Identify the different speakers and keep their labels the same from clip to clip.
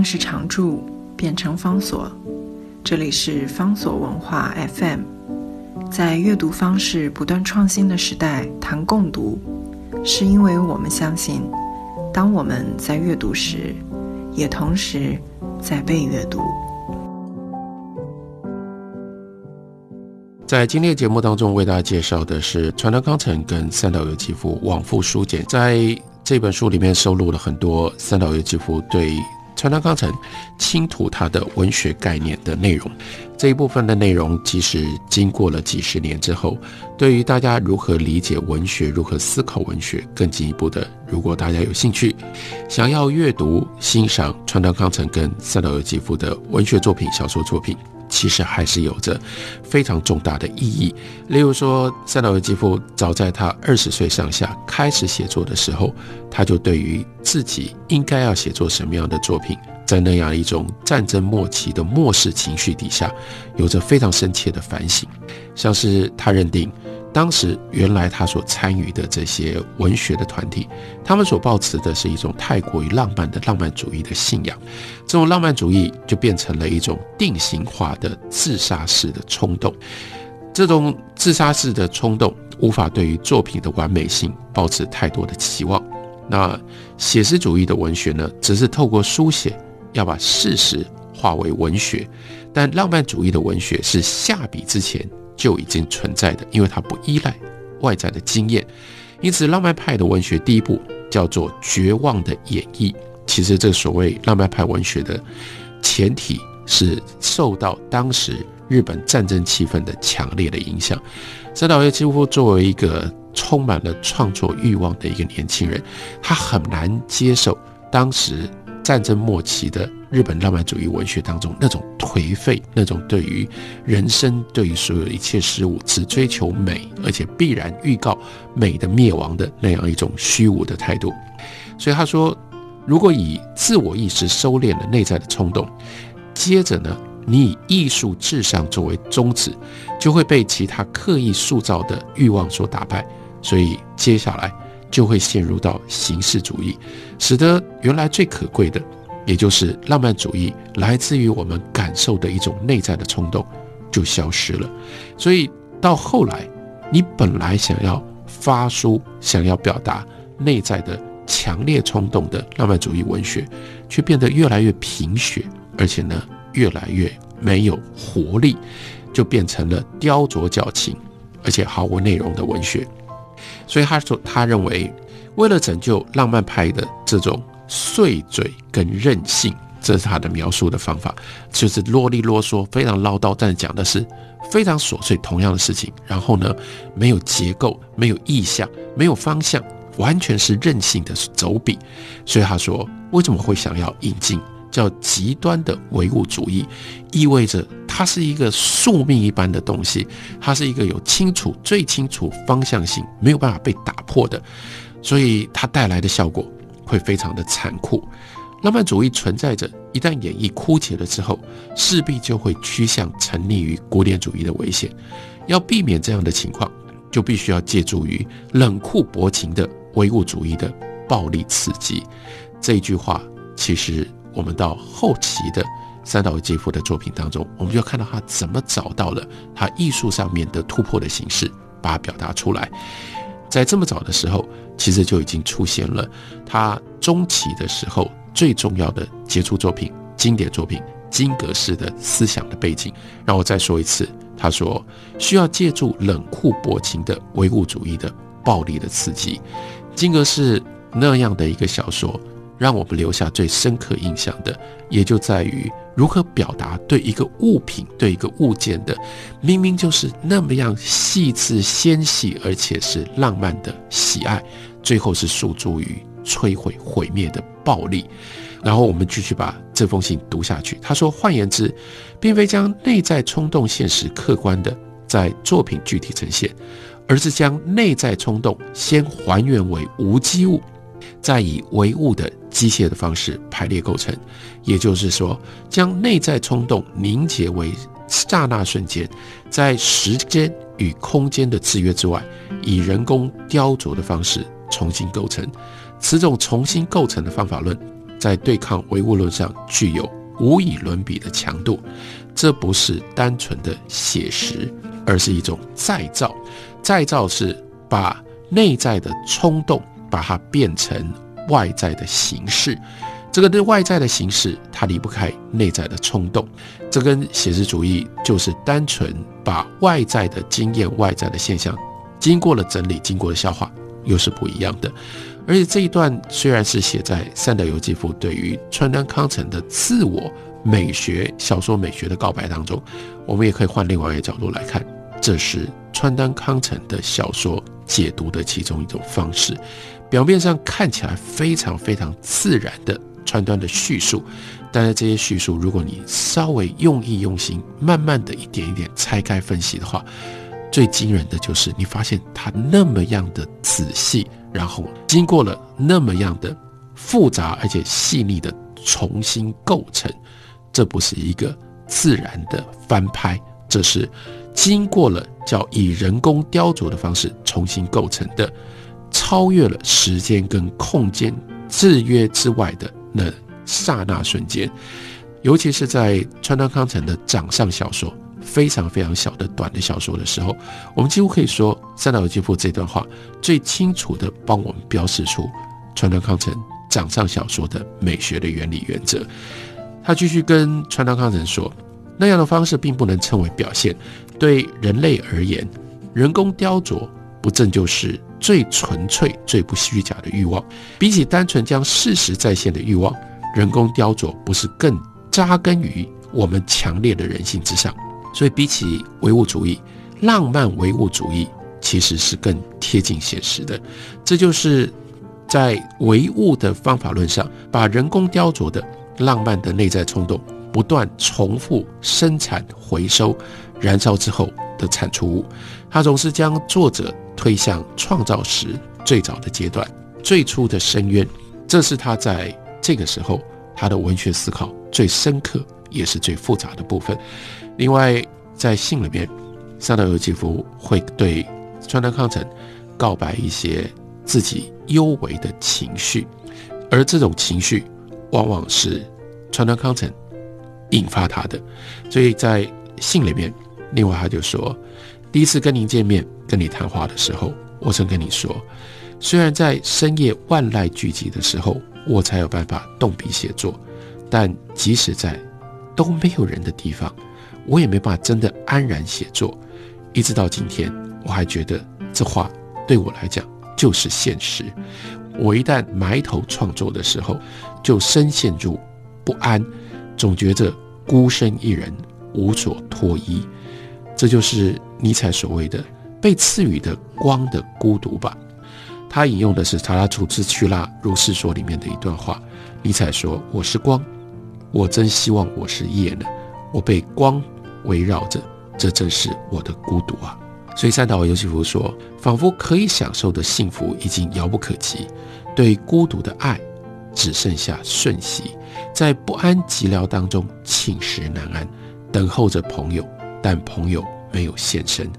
Speaker 1: 定是常驻，变成方所。这里是方所文化 FM。在阅读方式不断创新的时代，谈共读，是因为我们相信，当我们在阅读时，也同时在被阅读。
Speaker 2: 在今天的节目当中，为大家介绍的是川端康成跟三岛由纪夫往复书简。在这本书里面收录了很多三岛由纪夫对川端康成倾吐他的文学概念的内容。这一部分的内容，即使经过了几十年之后，对于大家如何理解文学、如何思考文学，更进一步的，如果大家有兴趣，想要阅读、欣赏川端康成跟三岛由纪夫的文学作品、小说作品。其实还是有着非常重大的意义。例如说，塞纳维基夫早在他二十岁上下开始写作的时候，他就对于自己应该要写作什么样的作品，在那样一种战争末期的末世情绪底下，有着非常深切的反省。像是他认定。当时原来他所参与的这些文学的团体，他们所抱持的是一种太过于浪漫的浪漫主义的信仰，这种浪漫主义就变成了一种定型化的自杀式的冲动。这种自杀式的冲动无法对于作品的完美性抱持太多的期望。那写实主义的文学呢，只是透过书写要把事实化为文学，但浪漫主义的文学是下笔之前。就已经存在的，因为它不依赖外在的经验，因此浪漫派的文学第一步叫做绝望的演绎。其实这所谓浪漫派文学的前提是受到当时日本战争气氛的强烈的影响。三岛由纪夫作为一个充满了创作欲望的一个年轻人，他很难接受当时。战争末期的日本浪漫主义文学当中，那种颓废、那种对于人生、对于所有一切事物只追求美，而且必然预告美的灭亡的那样一种虚无的态度。所以他说，如果以自我意识收敛了内在的冲动，接着呢，你以艺术至上作为宗旨，就会被其他刻意塑造的欲望所打败。所以接下来。就会陷入到形式主义，使得原来最可贵的，也就是浪漫主义来自于我们感受的一种内在的冲动，就消失了。所以到后来，你本来想要发书、想要表达内在的强烈冲动的浪漫主义文学，却变得越来越贫血，而且呢，越来越没有活力，就变成了雕琢矫情，而且毫无内容的文学。所以他说，他认为，为了拯救浪漫派的这种碎嘴跟任性，这是他的描述的方法，就是啰里啰嗦，非常唠叨，但讲的是非常琐碎同样的事情。然后呢，没有结构，没有意向，没有方向，完全是任性的走笔。所以他说，为什么会想要引进？叫极端的唯物主义，意味着它是一个宿命一般的东西，它是一个有清楚、最清楚方向性，没有办法被打破的，所以它带来的效果会非常的残酷。浪漫主义存在着，一旦演绎枯竭了之后，势必就会趋向沉溺于古典主义的危险。要避免这样的情况，就必须要借助于冷酷薄情的唯物主义的暴力刺激。这句话其实。我们到后期的三岛由纪夫的作品当中，我们就看到他怎么找到了他艺术上面的突破的形式，把它表达出来。在这么早的时候，其实就已经出现了他中期的时候最重要的杰出作品、经典作品金格式的思想的背景。让我再说一次，他说需要借助冷酷薄情的唯物主义的暴力的刺激，金格式那样的一个小说。让我们留下最深刻印象的，也就在于如何表达对一个物品、对一个物件的，明明就是那么样细致纤细，而且是浪漫的喜爱，最后是诉诸于摧毁、毁灭的暴力。然后我们继续把这封信读下去。他说：“换言之，并非将内在冲动现实客观的在作品具体呈现，而是将内在冲动先还原为无机物。”再以唯物的机械的方式排列构成，也就是说，将内在冲动凝结为刹那瞬间，在时间与空间的制约之外，以人工雕琢的方式重新构成。此种重新构成的方法论，在对抗唯物论上具有无以伦比的强度。这不是单纯的写实，而是一种再造。再造是把内在的冲动，把它变成外在的形式。这个对外在的形式，它离不开内在的冲动。这跟写实主义就是单纯把外在的经验、外在的现象，经过了整理、经过了消化，又是不一样的。而且这一段虽然是写在三岛由纪夫对于川端康成的自我美学小说美学的告白当中，我们也可以换另外一个角度来看，这是川端康成的小说解读的其中一种方式。表面上看起来非常非常自然的。川端的叙述，但是这些叙述，如果你稍微用意用心，慢慢的一点一点拆开分析的话，最惊人的就是你发现他那么样的仔细，然后经过了那么样的复杂而且细腻的重新构成，这不是一个自然的翻拍，这是经过了叫以人工雕琢的方式重新构成的，超越了时间跟空间制约之外的。那刹那瞬间，尤其是在川端康成的掌上小说非常非常小的短的小说的时候，我们几乎可以说三岛由纪夫这段话最清楚的帮我们标示出川端康成掌上小说的美学的原理原则。他继续跟川端康成说，那样的方式并不能称为表现。对人类而言，人工雕琢不正就是？最纯粹、最不虚假的欲望，比起单纯将事实再现的欲望，人工雕琢不是更扎根于我们强烈的人性之上？所以，比起唯物主义，浪漫唯物主义其实是更贴近现实的。这就是在唯物的方法论上，把人工雕琢的浪漫的内在冲动不断重复生产、回收、燃烧之后的产出物，它总是将作者。推向创造时最早的阶段，最初的深渊，这是他在这个时候他的文学思考最深刻也是最复杂的部分。另外，在信里面，三岛由纪夫会对川端康成告白一些自己幽微的情绪，而这种情绪往往是川端康成引发他的。所以在信里面，另外他就说。第一次跟您见面、跟你谈话的时候，我曾跟你说，虽然在深夜万籁俱寂的时候，我才有办法动笔写作，但即使在都没有人的地方，我也没办法真的安然写作。一直到今天，我还觉得这话对我来讲就是现实。我一旦埋头创作的时候，就深陷入不安，总觉着孤身一人，无所托依。这就是尼采所谓的被赐予的光的孤独吧。他引用的是查拉图兹曲拉如是说里面的一段话。尼采说：“我是光，我真希望我是夜呢。我被光围绕着，这正是我的孤独啊。”所以三岛由纪夫说：“仿佛可以享受的幸福已经遥不可及，对孤独的爱只剩下瞬息，在不安寂寥当中寝食难安，等候着朋友。”但朋友没有现身，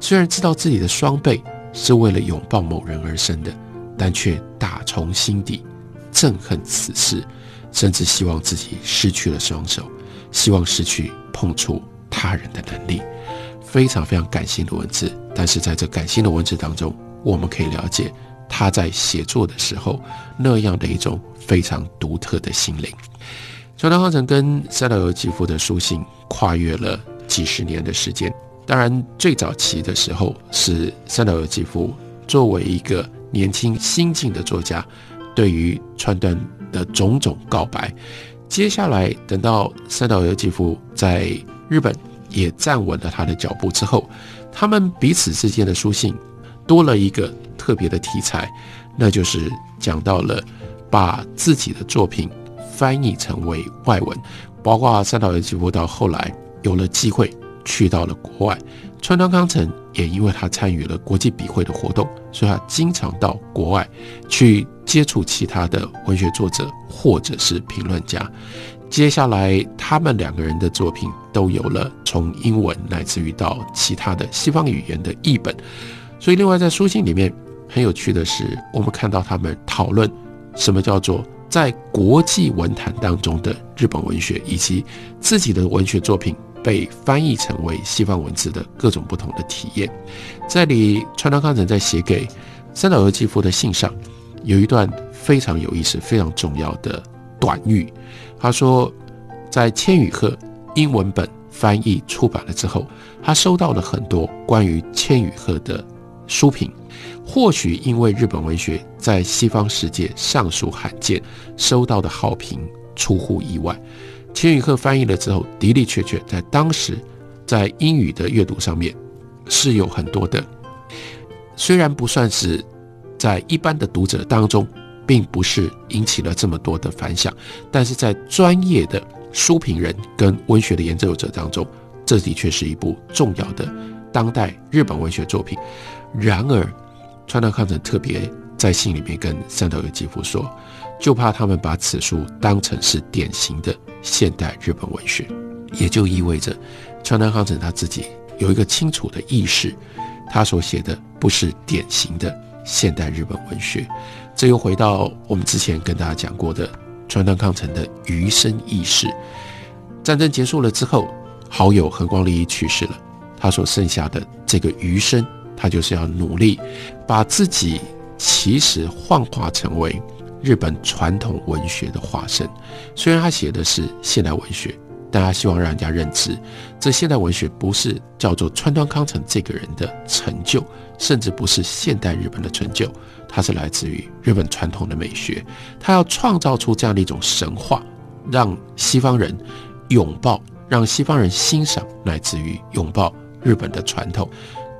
Speaker 2: 虽然知道自己的双臂是为了拥抱某人而生的，但却打从心底憎恨此事，甚至希望自己失去了双手，希望失去碰触他人的能力。非常非常感性的文字，但是在这感性的文字当中，我们可以了解他在写作的时候那样的一种非常独特的心灵。川端康成跟三岛由纪夫的书信跨越了。几十年的时间，当然最早期的时候是三岛由纪夫作为一个年轻新晋的作家，对于川端的种种告白。接下来等到三岛由纪夫在日本也站稳了他的脚步之后，他们彼此之间的书信多了一个特别的题材，那就是讲到了把自己的作品翻译成为外文，包括三岛由纪夫到后来。有了机会去到了国外，川端康成也因为他参与了国际笔会的活动，所以他经常到国外去接触其他的文学作者或者是评论家。接下来，他们两个人的作品都有了从英文乃至于到其他的西方语言的译本。所以，另外在书信里面很有趣的是，我们看到他们讨论什么叫做在国际文坛当中的日本文学，以及自己的文学作品被翻译成为西方文字的各种不同的体验。在里，川端康成在写给三岛由纪夫的信上，有一段非常有意思、非常重要的短语。他说，在千羽鹤英文本翻译出版了之后，他收到了很多关于千羽鹤的书评。或许因为日本文学在西方世界尚属罕见，收到的好评出乎意外。千羽鹤翻译了之后，的的确确在当时在英语的阅读上面。是有很多的，虽然不算是在一般的读者当中，并不是引起了这么多的反响，但是在专业的书评人跟文学的研究者当中，这的确是一部重要的当代日本文学作品。然而，川端康成特别在信里面跟三岛由纪夫说，就怕他们把此书当成是典型的现代日本文学，也就意味着川端康成他自己。有一个清楚的意识，他所写的不是典型的现代日本文学。这又回到我们之前跟大家讲过的川端康成的余生意识。战争结束了之后，好友横光利一去世了，他所剩下的这个余生，他就是要努力把自己其实幻化成为日本传统文学的化身。虽然他写的是现代文学。但他希望让人家认知，这现代文学不是叫做川端康成这个人的成就，甚至不是现代日本的成就，它是来自于日本传统的美学。他要创造出这样的一种神话，让西方人拥抱，让西方人欣赏，乃至于拥抱日本的传统。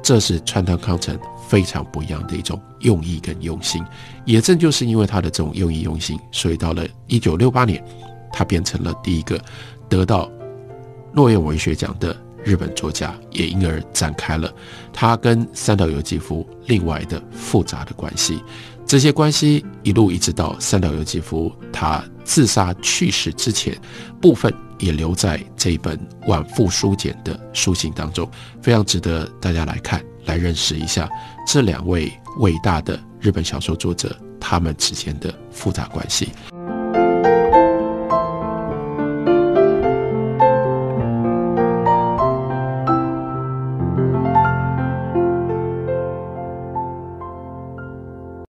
Speaker 2: 这是川端康成非常不一样的一种用意跟用心。也正就是因为他的这种用意用心，所以到了一九六八年，他变成了第一个。得到诺言文学奖的日本作家，也因而展开了他跟三岛由纪夫另外的复杂的关系。这些关系一路一直到三岛由纪夫他自杀去世之前，部分也留在这一本晚复书简的书信当中，非常值得大家来看，来认识一下这两位伟大的日本小说作者他们之间的复杂关系。